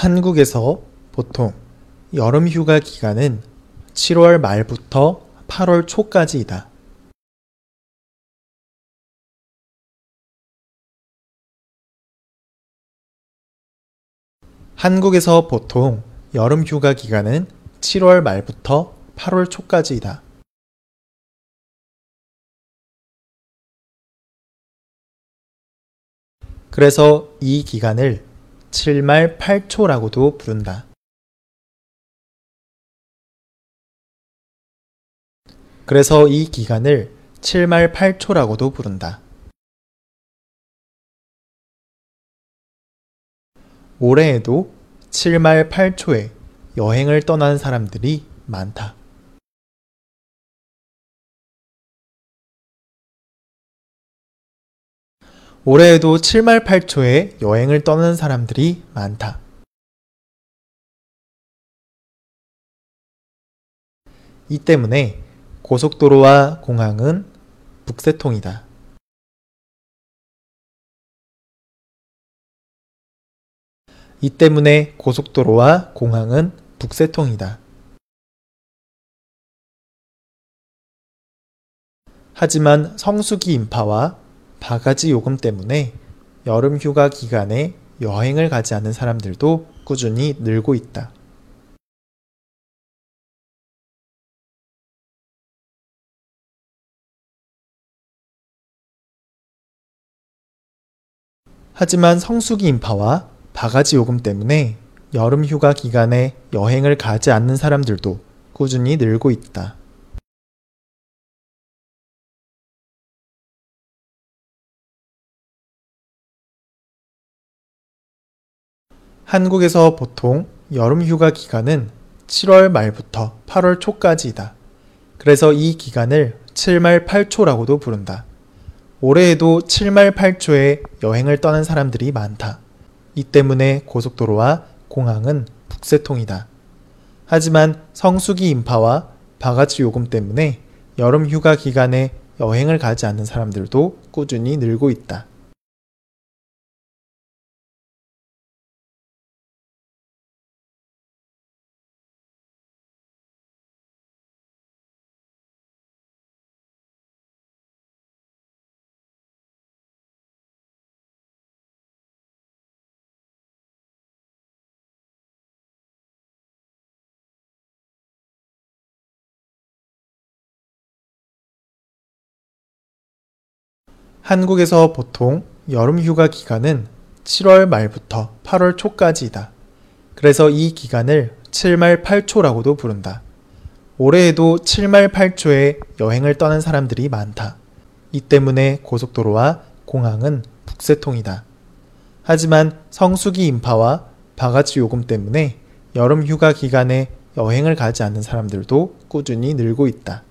한국에서 보통 여름 휴가 기간은 7월 말부터 8월 초까지이다. 한국에서 보통 여름 휴가 기간은 7월 말부터 8월 초까지이다. 그래서 이 기간을 7말 8초라고도 부른다. 그래서 이 기간을 7말 8초라고도 부른다. 올해에도 7말 8초에 여행을 떠나는 사람들이 많다. 올해에도 7말 8초에 여행을 떠나는 사람들이 많다. 이 때문에 고속도로와 공항은 북새통이다. 이 때문에 고속도로와 공항은 북새통이다. 하지만 성수기 인파와 바가지 요금 때문에 여름 휴가 기간에 여행을 가지 않는 사람들도 꾸준히 늘고 있다. 하지만 성수기 인파와 바가지 요금 때문에 여름 휴가 기간에 여행을 가지 않는 사람들도 꾸준히 늘고 있다. 한국에서 보통 여름 휴가 기간은 7월 말부터 8월 초까지이다. 그래서 이 기간을 7말 8초라고도 부른다. 올해에도 7말 8초에 여행을 떠난 사람들이 많다. 이 때문에 고속도로와 공항은 북새통이다. 하지만 성수기 인파와 바가지 요금 때문에 여름 휴가 기간에 여행을 가지 않는 사람들도 꾸준히 늘고 있다. 한국에서 보통 여름 휴가 기간은 7월 말부터 8월 초까지이다. 그래서 이 기간을 7말 8초라고도 부른다. 올해에도 7말 8초에 여행을 떠난 사람들이 많다. 이 때문에 고속도로와 공항은 북새통이다. 하지만 성수기 인파와 바가지 요금 때문에 여름 휴가 기간에 여행을 가지 않는 사람들도 꾸준히 늘고 있다.